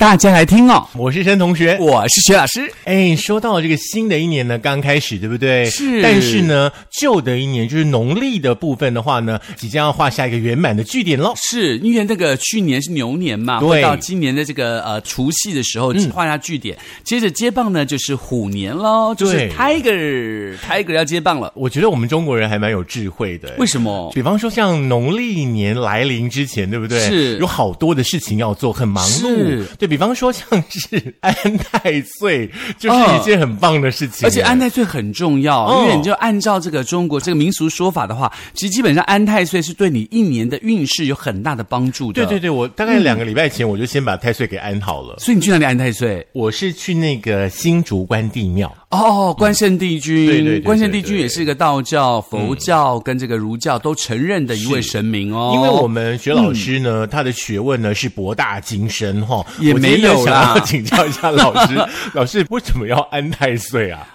大家来听哦，我是申同学。我是薛老师。哎，说到这个新的一年呢，刚开始，对不对？是但是呢，旧的一年就是农历的部分的话呢，即将要画下一个圆满的句点喽。是因为那个去年是牛年嘛，对会到今年的这个呃除夕的时候画下句点，接着接棒呢就是虎年喽，就是 Tiger Tiger 要接棒了。我觉得我们中国人还蛮有智慧的。为什么？比方说，像农历年来临之前，对不对？是有好多的事情要做，很忙碌。对比方说，像是安太岁，就是一件很棒的事情。而且安太岁很重要，哦因为你就按照这个中国这个民俗说法的话，其实基本上安太岁是对你一年的运势有很大的帮助的。对对对，我大概两个礼拜前我就先把太岁给安好了。所以你去哪里安太岁？我是去那个新竹关帝庙。哦，关圣帝君，对对对对关圣帝君也是一个道教、佛教跟这个儒教都承认的一位神明哦。因为我们学老师呢，他的学问呢是博大精深哈，也没有啦请教一下老师，老师为什么要安太岁啊？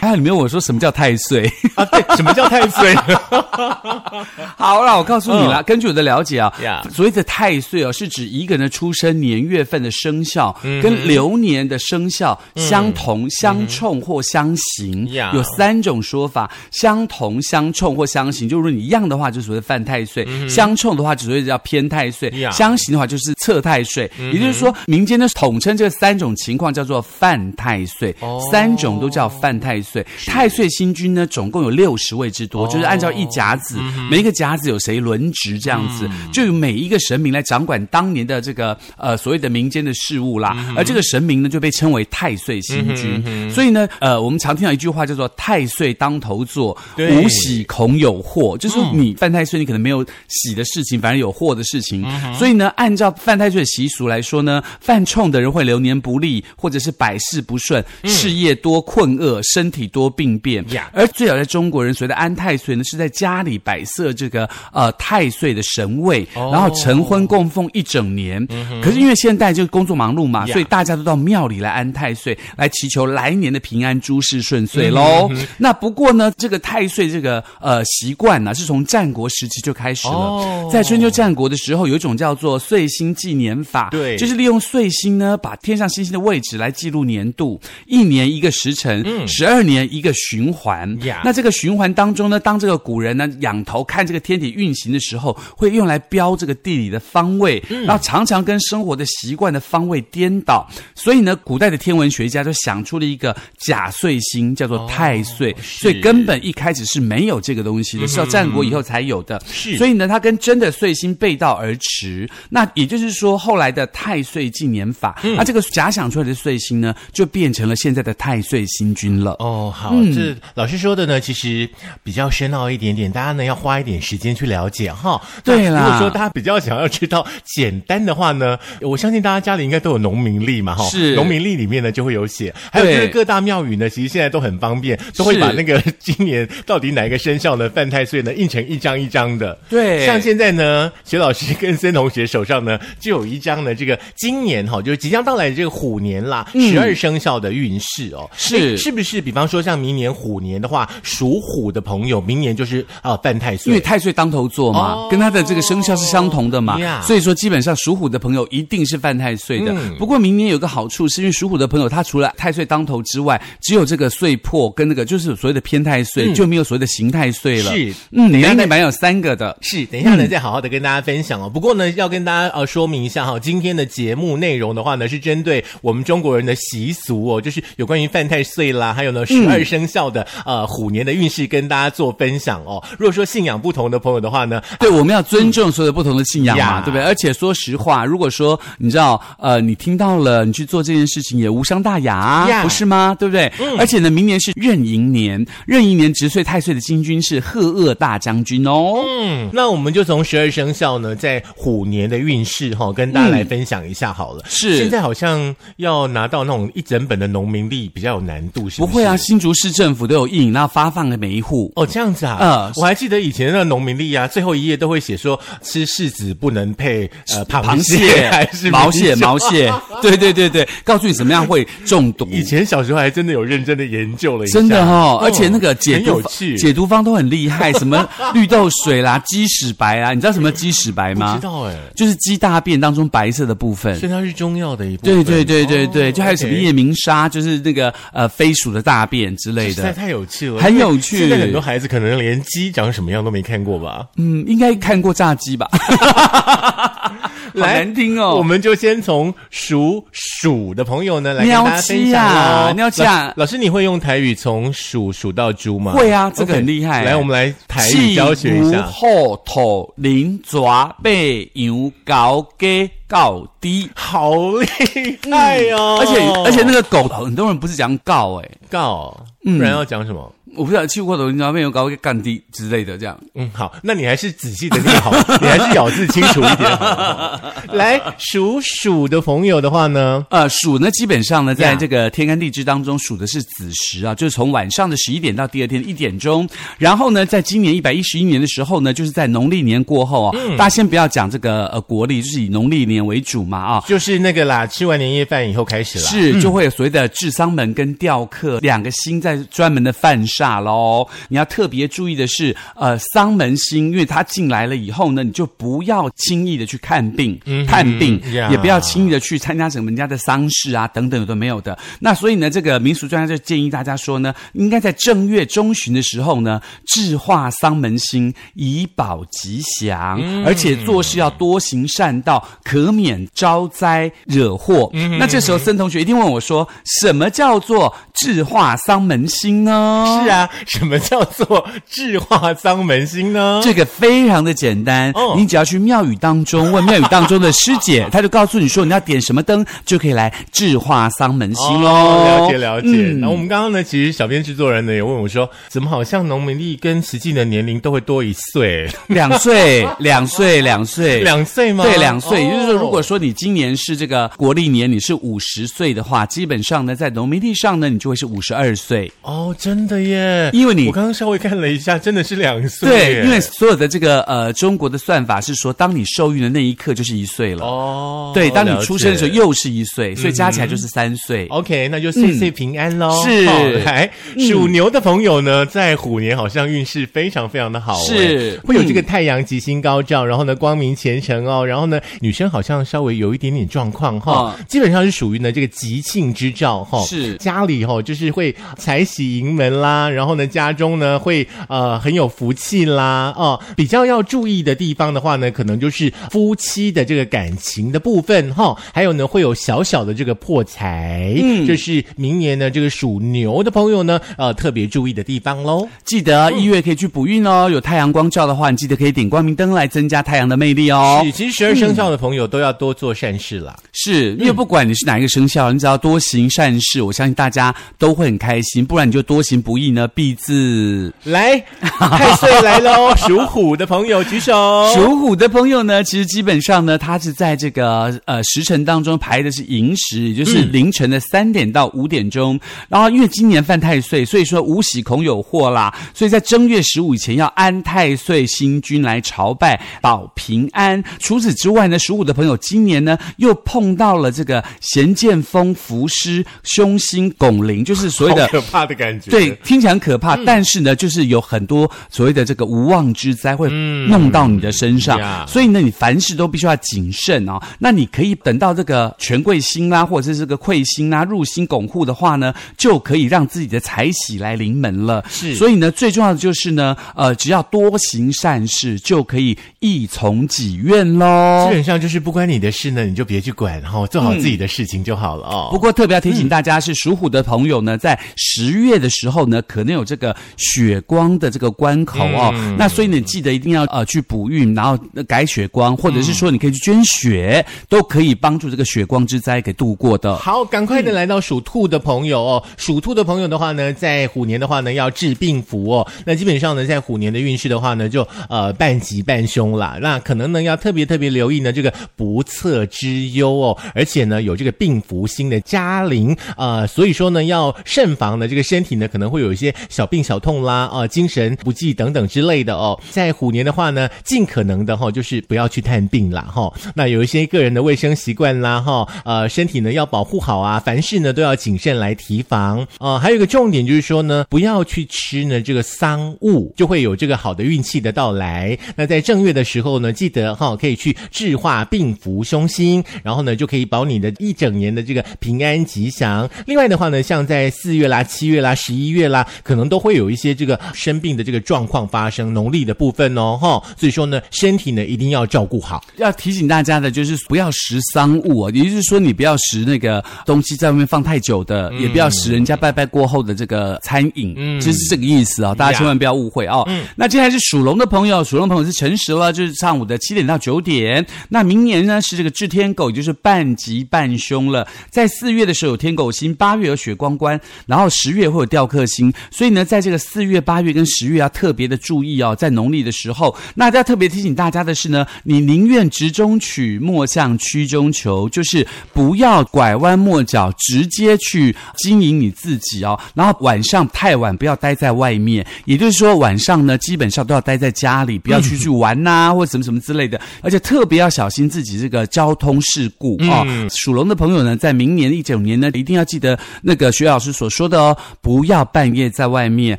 还 有里面我说什么叫太岁？啊，对，什么叫太岁？好了，我告诉你啦，根据我的了解啊所谓的太岁哦，是指一个人的出生年月份的生肖嗯跟流年的生肖相同、相冲或相刑，呀。有三种说法：相同、相冲或相刑。就如果你一样的话，就所谓犯太岁；相冲的话，就所谓叫偏太岁相刑的话，就是侧太岁。也就是说，民间的统称这三种情况叫做犯太岁，哦三种都叫犯太岁。太岁星君呢，总共有六十位之多，就是按照一甲子，嗯每一个甲子有谁轮值这样子，就有每一个神明来掌管当年的这个呃所谓的民间的事物啦。嗯而这个神明呢，就被称为太岁星君。所以呢，呃，我们常听到一句话叫做“太岁当头坐，无喜恐有祸”，就是你犯太岁，你可能没有喜的事情，反而有祸的事情。所以呢，按照犯太岁的习俗来说呢，犯冲的人会流年不利，或者是百事不顺，事业多困厄，身体多病变。呀。而最早在中国人所谓的安太岁呢，是在家里摆设这个呃太岁的神位，哦。然后晨昏供奉一整年。可是因为现在就工作忙碌嘛，所以大家都到庙里来安太岁，来祈求来年的平安、诸事顺遂喽。那不过呢，这个太岁这个呃习惯呢，是从战国时期就开始了。哦。在春秋战国的时候，有一种叫做岁星纪年法，对。就是利用岁星呢，把天上星星的位置来记录年度，一年一个时辰，十二年一个循环。那这个循环当中呢，当这个古人呢仰头看这个天体运行的时候，会用来标这个地理的方位，然后常常跟生活的习惯的方位颠倒。所以呢，古代的天文学家就想出了一个假岁星，叫做太岁。所以根本一开始是没有这个东西的，是到战国以后才有的。是所以呢，它跟真的岁星背道而驰。那也就是说，后来的太岁纪年法，那这个假想出来的岁星呢，就变成了现在的太岁星君了。哦，好，这老师说的呢，其实比较深奥一点点，大家呢要花一点时间去了解哈。对啦如果说大家比较想要知道简单的话呢，我相信大家家里应该都有农民历嘛哈。是农民历里面呢就会有写，还有就是各大庙宇呢，其实现在都很方便，都会把那个 今年到底哪一个生肖呢犯太岁呢印成一张一张的。对像现在呢，薛老师跟森同学手上呢就有一张呢，这个今年哈，就是即将到来的这个虎年啦，十二生肖的运势哦，是是不是？比方说像明年虎年的话，属虎的朋友，明年就是啊犯太岁，因为太岁当头坐嘛，哦跟他的这个生肖是相同的嘛呀所以说基本上属虎的朋友一定是犯太岁的。嗯不过明年有个好处，是因为属虎的朋友他除了太岁当头之外，只有这个岁破跟那个就是所谓的偏太岁，就没有所谓的刑太岁了。是嗯，等一下再明年版有三个的。是，等一下呢，再好好的跟大家分享哦。不过呢，要跟大家呃说明一下哈，今天的节目内容的话呢，是针对我们中国人的习俗哦，就是有关于犯太岁啦，还有呢十二生肖的、呃虎年的运势，跟大家做分享哦。如果说信仰不同的朋友的话呢，对，我们要尊重所有不同的信仰嘛，呀对不对？而且说实话，如果说你知道，呃，你听到了，你去做这件事情也无伤大雅，呀不是吗？对不对？而且呢，明年是壬寅年，壬寅年值岁太岁的金君是赫恶大将军哦。嗯，那我们就从十二生肖呢，在虎年的运势哈、跟大家来分享一下好了。是现在好像要拿到那种一整本的农民历历比较有难度，是是不会啊，新竹市政府都有印，然后发放给每一户。哦，这样子啊，呃我还记得以前那个农民历啊，最后一页都会写说吃柿子不能配呃螃螃蟹 还是毛蟹、毛蟹，对对对对，告诉你怎么样会中毒。以前小时候还真的有认真的研究了一下，真的哦，嗯而且那个解很毒有趣，解毒方都很厉害，什么绿豆水啦、鸡屎白啊，你知道什么鸡屎白吗知？道哎，就是鸡大便当中白色的部分。所以它是中药的一部分。对对对对对，哦就还有什么夜明砂，就是那个呃飞鼠的大便之类的。实在太有趣了，很有趣现在很多孩子可能连鸡长什么样都没看过吧？嗯，应该看过炸鸡吧？好难听哦。我们就先从属鼠的朋友呢来跟喵大家分享啊喽。喵鸡啊老老师，你会用台语从鼠数到猪吗？会啊这个很厉害来，我们来台语教学一下。后头零爪背羊高给高低。好厉害哦！而且而且那个狗，很多人不是讲告哎、告，嗯不然要讲什么？我不知道去过头零爪背羊高鸡干低之类的这样。嗯，好，那你还是仔细的念好，你还是咬字清楚一点。来，属鼠的朋友的话呢，呃，鼠呢，基本上呢，在这个天干地支当中，属的是子时啊，就是从晚上的十一点到第二天的一点钟。然后呢，在今年一百一十一年的时候呢，就是在农历年过后啊，大家先不要讲这个呃国历，就是以农历年为主嘛啊。就是那个啦，吃完年夜饭以后开始了。是，就会有所谓的治丧门跟吊客两个星在专门的犯煞喽。你要特别注意的是，呃，丧门星，因为它进来了以后呢，你就不要轻易的去看病、探病，呀也不要轻易的去参加什么人家的丧事啊，等等有的没有的。那所以呢，这个民俗专家就建议大家说呢，应该在正月中旬的时候呢，制化丧门星，以保吉祥，而且做事要多行善道，可免招灾惹祸。那这时候森同学一定问我说，什么叫做制化丧门星呢？是。啊，什么叫做智化丧门星呢？这个非常的简单，哦你只要去庙宇当中问庙宇当中的师姐，她就告诉你说你要点什么灯，就可以来智化丧门星喽、哦了解了解。嗯然后我们刚刚呢，其实小编制作人呢也问我说，怎么好像农民历跟实际的年龄都会多一岁？两岁，两岁，两岁，两岁吗？对，两岁，也就是说，哦如果说你今年是这个国历年，你是五十岁的话，基本上呢，在农民历上呢，你就会是五十二岁。哦，真的耶！因为你我刚刚稍微看了一下，真的是两岁对。，因为所有的这个呃中国的算法是说，当你受孕的那一刻就是一岁了。哦，对，当你出生的时候又是一岁，所以加起来就是三岁。OK，那就岁岁平安喽。是。哦来属牛的朋友呢，在虎年好像运势非常非常的好，是。哎会有这个太阳吉星高照，然后呢光明前程哦，然后呢女生好像稍微有一点点状况哈，嗯基本上是属于呢这个吉庆之兆哈，是。家里哈就是会财喜迎门啦，然后呢家中呢会呃很有福气啦哦，比较要注意的地方的话呢，可能就是夫妻的这个感情的部分哈，还有呢会有小小的这个破财，嗯，这是明年呢这个属牛的朋友呢呃特别注意的地方喽。记得一月可以去补运哦，有太阳光照的话，你记得可以点光明灯来增加太阳的魅力哦。是，其实十二生肖的朋友都要多做善事啦。是因为不管你是哪一个生肖，你只要多行善事，我相信大家都会很开心。不然你就多行不义呢，必字。来，太岁来喽！属虎的朋友举手。属虎的朋友呢，其实基本上呢，他是在这个呃时辰当中排的是寅时，也就是凌晨的三点到五点钟。然后因为今年犯太岁，所以说无喜恐有祸啦。所以在正月十五以前要安太岁星君来朝拜，保平安。除此之外呢，属虎的朋友今年呢又碰到了这个咸剑锋伏尸凶星拱灵，就是所谓的可怕的感觉。对，听起来很可怕，但是呢，就是有很多所谓的这个无妄之灾会弄到你的身上，呀所以呢，你凡事都必须要谨慎哦。那你可以等到这个权贵星啦，或者是这个贵星啦入星拱护的话呢，就可以让自己的财喜来临门了。是所以呢，最重要的就是呢，呃，只要多行善事，就可以一从己愿喽基。本上就是不关你的事呢，你就别去管，然后做好自己的事情就好了哦。不过特别要提醒大家，是属虎的朋友呢，在十月的时候呢，可可能有这个血光的这个关口哦。那所以你记得一定要呃去补运，然后呃改血光，或者是说你可以去捐血，都可以帮助这个血光之灾给度过的。好，赶快的来到属兔的朋友哦，属兔的朋友的话呢，在虎年的话呢，要治病符哦。那基本上呢，在虎年的运势的话呢，就呃半吉半凶啦。那可能呢，要特别特别留意呢这个不测之忧哦，而且呢有这个病符星的加临啊、所以说呢要慎防呢这个身体呢可能会有一些小病小痛啦啊、精神不济等等之类的哦。在虎年的话呢，尽可能的哈、就是不要去探病啦哈、那有一些个人的卫生习惯啦哈、呃身体呢要保护好啊，凡事呢都要谨慎来提防啊、还有一个重点就是说呢，不要去吃呢这个桑物，就会有这个好的运气的到来。那在正月的时候呢，记得哈、可以去治化病符凶星，然后呢就可以保你的一整年的这个平安吉祥。另外的话呢，像在四月啦、七月啦、十一月啦，可能都会有一些这个生病的这个状况发生，农历的部分哦哈、所以说呢，身体呢一定要照顾好。要提醒大家的就是不要食丧物哦，也就是说你不要食那个东西在外面放太久的，也不要食人家拜拜过后的这个餐饮，嗯其实是这个意思哦，大家千万不要误会哦。那接下来是属龙的朋友，属龙朋友是辰时了，就是上午的七点到九点。那明年呢是这个治天狗，也就是半吉半凶了。在四月的时候有天狗星，八月有血光关，然后十月会有雕刻星，所以呢，在这个四月、八月跟十月要特别的注意哦，在农历的时候，那要特别提醒大家的是呢，你宁愿直中取，莫向曲中求，就是不要拐弯抹角，直接去经营你自己哦。然后晚上太晚不要待在外面，也就是说晚上呢，基本上都要待在家里，不要出去玩呐、或者什么什么之类的，而且特别要小心自己这个交通事故哦。属龙的朋友呢，在明年一整年呢，一定要记得那个徐老师所说的哦，不要半夜在外面，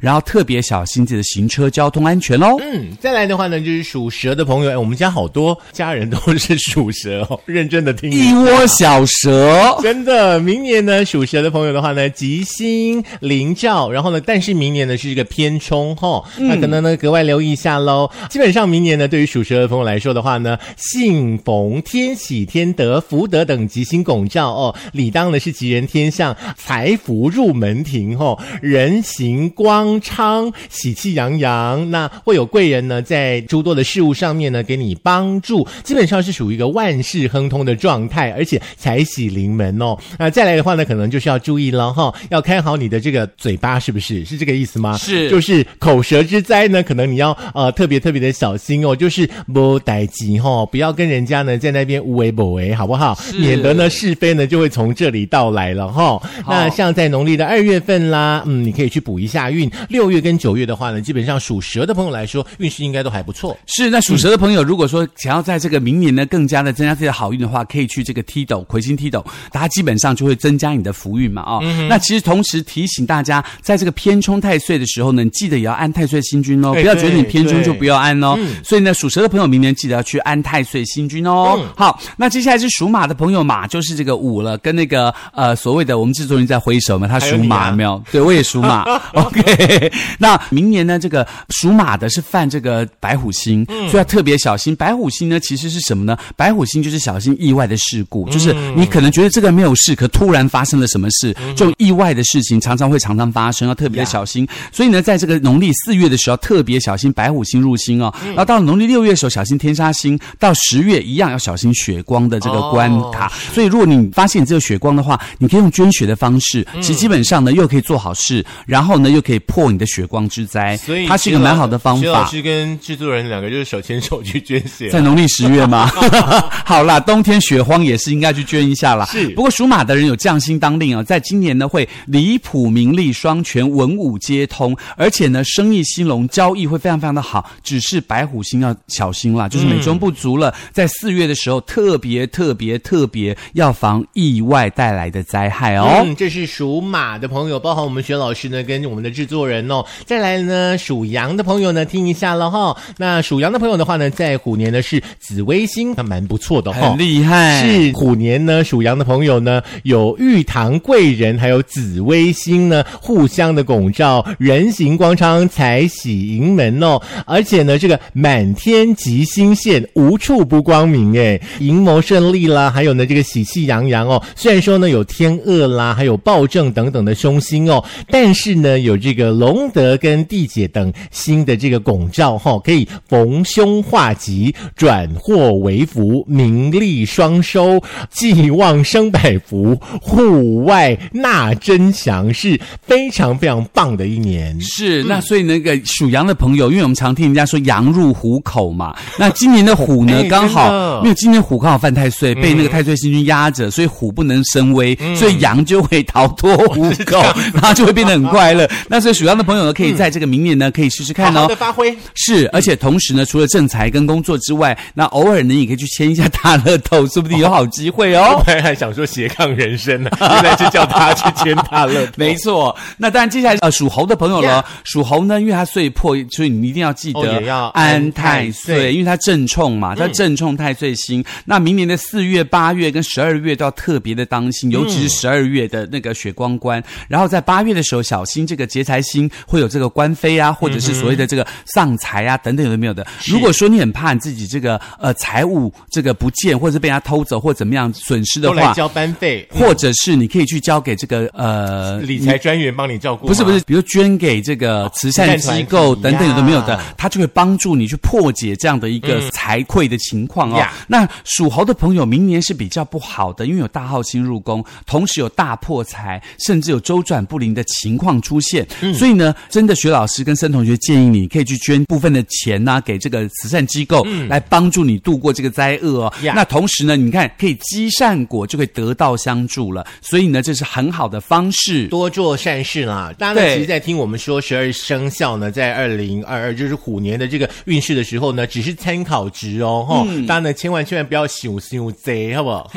然后特别小心自己的行车交通安全喽。嗯，再来的话呢，就是属蛇的朋友，哎，我们家好多家人都是属蛇哦，认真的听一窝小蛇。真的，明年呢，属蛇的朋友的话呢，吉星临照，然后呢，但是明年呢是一个偏冲吼，那可能呢格外留意一下喽。基本上明年呢，对于属蛇的朋友来说的话呢，幸逢天喜天德、福德等吉星拱照哦，理当呢是吉人天相，财福入门庭哦，人行光昌，喜气洋洋。那会有贵人呢在诸多的事物上面呢给你帮助，基本上是属于一个万事亨通的状态，而且财喜临。门哦。那再来的话呢，可能就是要注意了哈，要看好你的这个嘴巴，是不是？是这个意思吗？是就是口舌之灾呢，可能你要呃特别特别的小心哦，就是不待急哈，不要跟人家呢在那边无为不为，好不好？免得呢是非呢就会从这里到来了哈。那像在农历的二月份啦，嗯，你可以去补一下运。六月跟九月的话呢，基本上属蛇的朋友来说，运势应该都还不错。是，那属蛇的朋友，如果说想要在这个明年呢更加的增加自己的好运的话，可以去这个踢斗魁星踢斗，它基本上就会增加你的福运嘛啊、哦。那其实同时提醒大家，在这个偏冲太岁的时候呢，你记得也要安太岁星君哦，哎不要觉得你偏冲就不要安哦。嗯所以呢，属蛇的朋友明年记得要去安太岁星君哦。嗯好，那接下来是属马的朋友，马就是这个五了，跟那个呃所谓的我们制作人在挥手嘛，他属马有没有？对，我也属马。OK，那明年呢，这个属马的是犯这个白虎星，所以要特别小心。白虎星呢，其实是什么呢？白虎星就是小心意外的事故，就是你可能觉得这个没有事，可突然发生了什么事，这种意外的事情常常会常常发生，要特别的小心。所以呢，在这个农历四月的时候，特别小心白虎星入星哦。然后到了农历六月的时候，小心天杀星；到十月一样要小心血光的这个关卡。所以，如果你发现你这个血光的话，你可以用捐血的方式，其实基本上呢又可以做好事，然后呢又可以破你的血光之灾。所以它是一个蛮好的方法。徐老师跟制作人两个就是手牵手去捐血。在农历十月吗？好啦，冬天血荒也是应该去捐一下啦。是不过属马的人有将心当令啊，在今年呢会离谱名利双全，文武皆通，而且呢生意兴隆，交易会非常非常的好。只是白虎星要小心啦，就是美中不足了。在四月的时候，特别特别特别要防意外带来的灾害哦。嗯，这是属马的朋友，包含我们薛老师呢，跟我们的制作人哦。再来呢，属羊的朋友呢，听一下了哈。那属羊的朋友的话呢，在虎年呢是紫微星，还蛮不错的哈。很厉害，是虎年呢，属羊的朋友呢，有玉堂贵人，还有紫微星呢，互相的拱照，人行光昌，财喜迎门哦。而且呢，这个满天吉星现，无处不光明哎，营谋顺利啦，还有呢，这个喜气洋洋哦。虽然说呢有天厄啦，还有暴政等等的凶星哦，但是是呢有这个龙德跟地解等新的这个拱照哈，可以逢凶化吉，转祸为福，名利双收，寄望生百福，户外纳真祥，是非常非常棒的一年。是，那所以那个属羊的朋友，因为我们常听人家说羊入虎口嘛，那今年的虎呢 哎，刚好因为今年虎刚好犯太岁，被那个太岁星君压着，所以虎不能生威，所以羊就会逃脱虎口，然后就会变得很快乐。那所以属羊的朋友呢，可以在这个明年呢，可以试试看哦好好的。发挥。是，而且同时呢，除了正财跟工作之外，那偶尔呢，也可以去签一下大乐透，说不定有好机会哦。我本来还想说斜杠人生呢，原来是叫他去签大乐透。没错，那当然接下来呃属猴的朋友了属猴呢，因为它岁破，所以你一定要记哦得安安太太岁，岁因为它正冲嘛，它正冲太岁星。那明年的四月、八月跟十二月都要特别的当心，尤其是十二月的那个血光关。然后在八月的时候，小心这个劫财星会有这个官非啊，或者是所谓的这个丧财啊等等有的没有的。如果说你很怕你自己这个呃财务这个不见，或者是被人家偷走或怎么样损失的话，交班费，或者是你可以去交给这个呃理财专员帮你照顾。不是不是，比如捐给这个慈善机构等等有的没有的？他，就会帮助你去破解这样的一个财匮的情况哦呀。那属猴的朋友，明年是比较不好的，因为有大号星入宫，同时有大破财，甚至有周转不灵的情况出现。嗯所以呢，真的徐老师跟森同学建议你可以去捐部分的钱呐、给这个慈善机构，来帮助你度过这个灾厄哦。那同时呢，你看可以积善果，就可以得到相助了。所以呢，这是很好的方式。多做善事啦。大家呢，其实，在听我们说十二生肖呢，在二零二二就是虎年的这个运势的时候呢，只是参考值哦，哈、大家呢千万千万不要想想贼，好不好？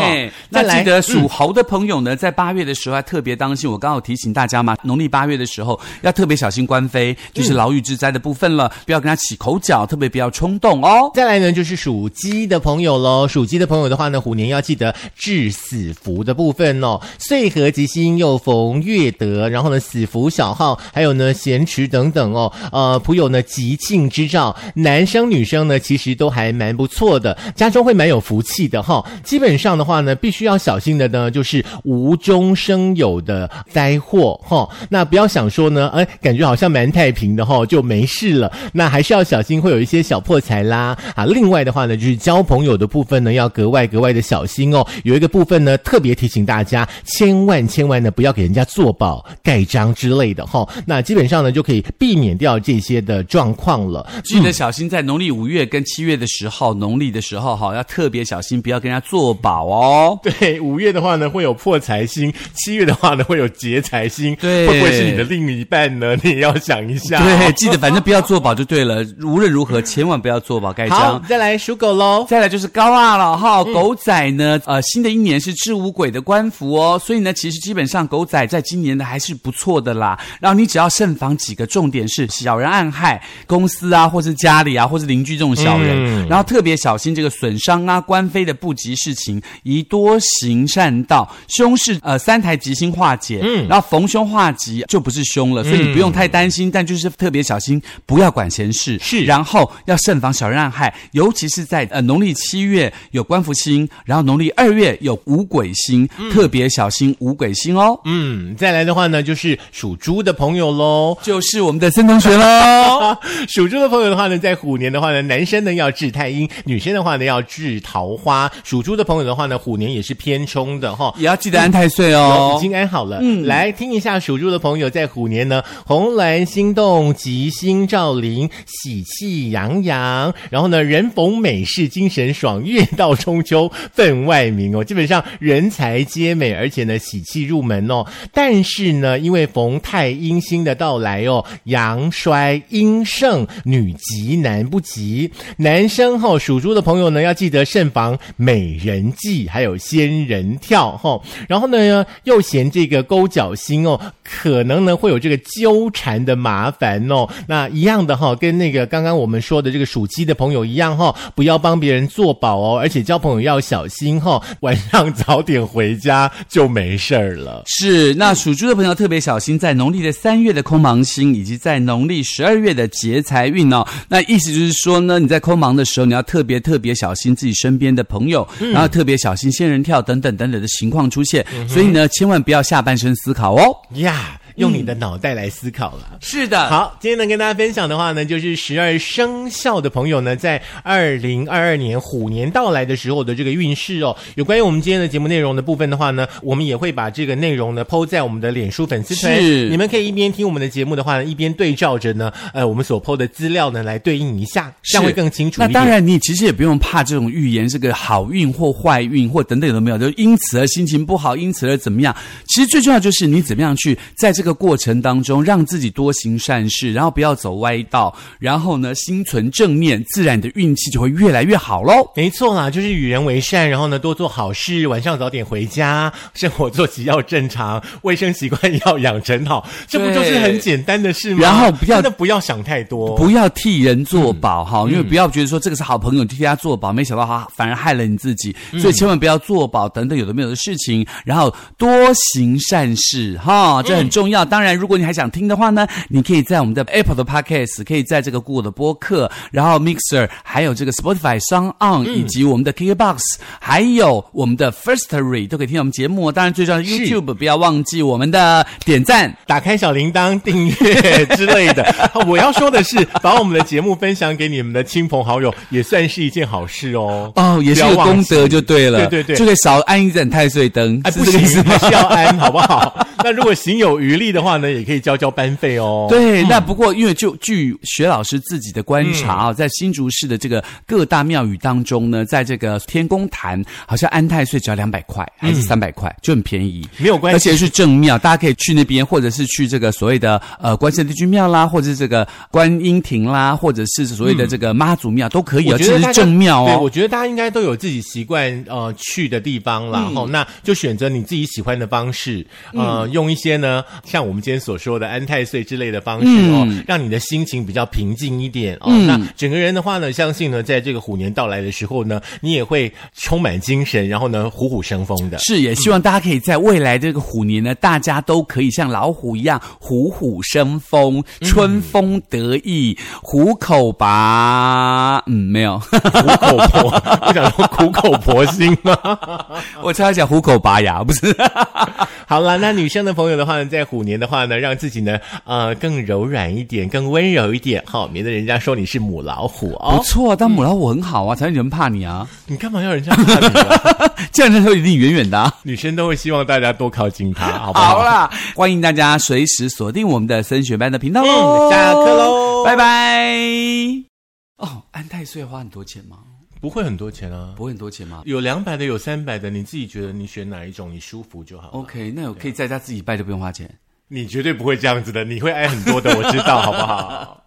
那记得属猴的朋友呢，在八月的时候要特别当心。我刚好提醒大家嘛，农历八月的时候要特别小心官非，就是牢狱之灾的部分了，不要跟他起口角，特别不要冲动哦。再来呢，就是属鸡的朋友喽。属鸡的朋友的话呢，虎年要记得治死符的部分哦。岁合吉星又逢月德，然后呢，死符小号，还有呢咸池等等哦。呃，普有呢吉庆之兆，男生女生呢其实都还蛮不错的，家中会蛮有福气的哈、基本上的话呢，必须要小心的呢，就是无中生有的灾祸哈、那不要想说呢，哎，感觉好像蛮太平的哈、就没事了。那还是要小心，会有一些小破财啦啊。另外的话呢，就是交朋友的部分呢，要格外格外的小心哦。有一个部分呢，特别提醒大家，千万千万呢，不要给人家做保、盖章之类的哈、那基本上呢，就可以避免掉这些的状况了。记得小心，在农历五月跟七月的时候，农历的时候哈，要特别小心，不要跟人家做保哦。对，五月的话呢会有破财星，七月的话呢会有劫财星，对会不会是你的另一半呢？你也要想一下、对，记得反正不要做保就对了。无论如何，千万不要做保盖好章，。再来属狗喽。再来就是高二了哈，狗仔呢，呃，新的一年是治五鬼的官服哦，所以呢，其实基本上狗仔在今年的还是不错的啦。然后你只要慎防几个重点是小人暗害公司啊，或是家里啊，或是邻居这种小人，然后特别小心这个损伤啊、官非的不吉事情，宜多行善道。凶是呃三台吉星化解，嗯，然后逢凶化吉就不是凶了，所以你不用太担心，但就是特别小心，不要管闲事，是然后要慎防小人暗害，尤其是在呃农历七月有官福星，然后农历二月有五鬼星，特别小心五鬼星哦。嗯，再来的话呢，就是属猪的朋友喽。就是我们的孙同学喽。属猪的朋友的话呢，在虎年的话呢，男生呢要治太阴，女生的话呢要治桃花。属猪的朋友的话呢，虎年也是偏冲的哈。也要记得安太岁有哦已。经安好了。嗯，来听一下属猪的朋友在虎年呢，红鸾心动，吉星照临，喜气洋洋。然后呢，人逢美事精神爽，月到中秋分外明哦。基本上人才皆美，而且呢喜气入门哦。但是呢，因为逢太阴星的到来哦，阳衰阴盛，女吉男不吉。男生哈、属猪的朋友呢，要记得慎防美人计，还有仙人跳哈、然后呢，又嫌这个勾脚星哦，可能呢会有这个纠缠的麻烦哦。那一样的哈、跟那个刚刚我们说的这个属鸡的朋友一样哈、不要帮别人做保哦，而且交朋友要小心哈、晚上早点回家就没事儿了。是，那属猪的朋友特别小心，在农历的三月的空忙星，以及在农历十二月的劫财运哦。那意思就是说呢，你在空忙的时候，你要特别特别小心自己身边的朋友，然后特别小心仙人跳等等等等的情况出现。所以呢，千万不要下半身思考哦。呀。用你的脑袋来思考了。是的，好，今天能跟大家分享的话呢，就是十二生肖的朋友呢，在二零二二年虎年到来的时候的这个运势哦。有关于我们今天的节目内容的部分的话呢，我们也会把这个内容呢抛在我们的脸书粉丝团，是你们可以一边听我们的节目的话呢，一边对照着呢，呃，我们所抛的资料呢来对应一下，这样会更清楚。那当然，你其实也不用怕这种预言这个好运或坏运或等等都没有，就因此而心情不好，因此而怎么样。其实最重要就是你怎么样去在这个过程当中让自己多行善事，然后不要走歪道，然后呢心存正念，自然你的运气就会越来越好喽。没错啦，就是与人为善，然后呢多做好事，晚上早点回家，生活作息要正常，卫生习惯要养成好，这不就是很简单的事吗？然后不要真的不要想太多，不要替人做保哈、因为不要觉得说这个是好朋友替他做保，没想到他反而害了你自己，所以千万不要做保等等有的没有的事情，然后多行善事哈，这很重要。当然，如果你还想听的话呢，你可以在我们的 Apple 的 Podcast，可以在这个 Google 的播客，然后 Mixer，还有这个 Spotify、s o n On，、以及我们的 KKBox，还有我们的 Firstory 都可以听我们节目哦。当然，最重要的 YouTube 不要忘记我们的点赞。打开小铃铛、订阅之类的。我要说的是，把我们的节目分享给你们的亲朋好友，也算是一件好事哦。哦，也是功德就对了，对对对就可以少按一盏太岁灯，哎，不行，还是要按，好不好？那如果行有余力的话呢，也可以交交班费哦。对，那不过因为就据薛老师自己的观察啊，在新竹市的这个各大庙宇当中呢，在这个天宫坛，好像安太岁只要两百块还是三百块，就很便宜，没有关系。而且是正庙，大家可以去那边，或者是去这个所谓的呃关圣帝君庙啦，或者是这个观音亭啦，或者是所谓的这个妈祖庙都可以哦，这是正庙对，我哦。觉得大家应该都有自己习惯呃去的地方啦，然后、那就选择你自己喜欢的方式，呃，用一些呢像我们今天所说的安太岁之类的方式哦，让你的心情比较平静一点哦。那整个人的话呢，相信呢，在这个虎年到来的时候呢，你也会充满精神，然后呢虎虎生风的。是，也希望大家可以在未来这个虎年呢，大家都可以像老虎一样虎虎生风、春风得意、虎口拔。嗯，没有，虎口婆，我想说虎口婆心吗？我差点讲虎口拔牙，不是。好了，那女生的朋友的话呢，在虎年的话呢，让自己呢呃更柔软一点，更温柔一点，好、免得人家说你是母老虎不哦。错，当母老虎很好啊，才会有人怕你啊。你干嘛要人家怕你呢？这样人会离你远远的、啊。女生都会希望大家多靠近她，好不好？好啦，欢迎大家随时锁定我们的升学班的频道嗯喽。下课喽拜拜。哦，安太岁花很多钱吗？不会很多钱啊，不会很多钱吗有两百的，有三百的，你自己觉得你选哪一种你舒服就好。？OK，那我可以在家自己拜就不用花钱。你绝对不会这样子的，你会挨很多的，我知道，好不好？